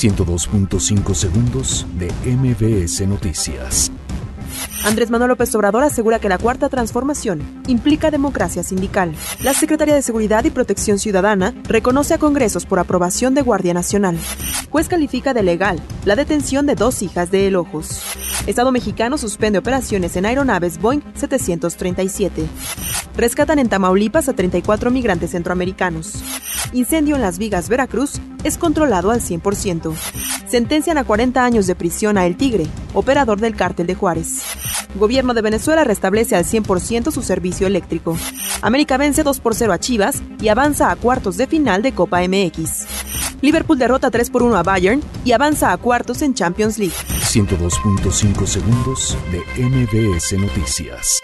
102.5 segundos de MBS Noticias. Andrés Manuel López Obrador asegura que la cuarta transformación implica democracia sindical. La Secretaría de Seguridad y Protección Ciudadana reconoce a congresos por aprobación de Guardia Nacional. Juez califica de legal la detención de dos hijas de El Ojos. Estado mexicano suspende operaciones en aeronaves Boeing 737. Rescatan en Tamaulipas a 34 migrantes centroamericanos. Incendio en Las Vigas, Veracruz, es controlado al 100%. Sentencian a 40 años de prisión a El Tigre, operador del cártel de Juárez. Gobierno de Venezuela restablece al 100% su servicio eléctrico. América vence 2 por 0 a Chivas y avanza a cuartos de final de Copa MX. Liverpool derrota 3 por 1 a Bayern y avanza a cuartos en Champions League. 102.5 segundos de MBS Noticias.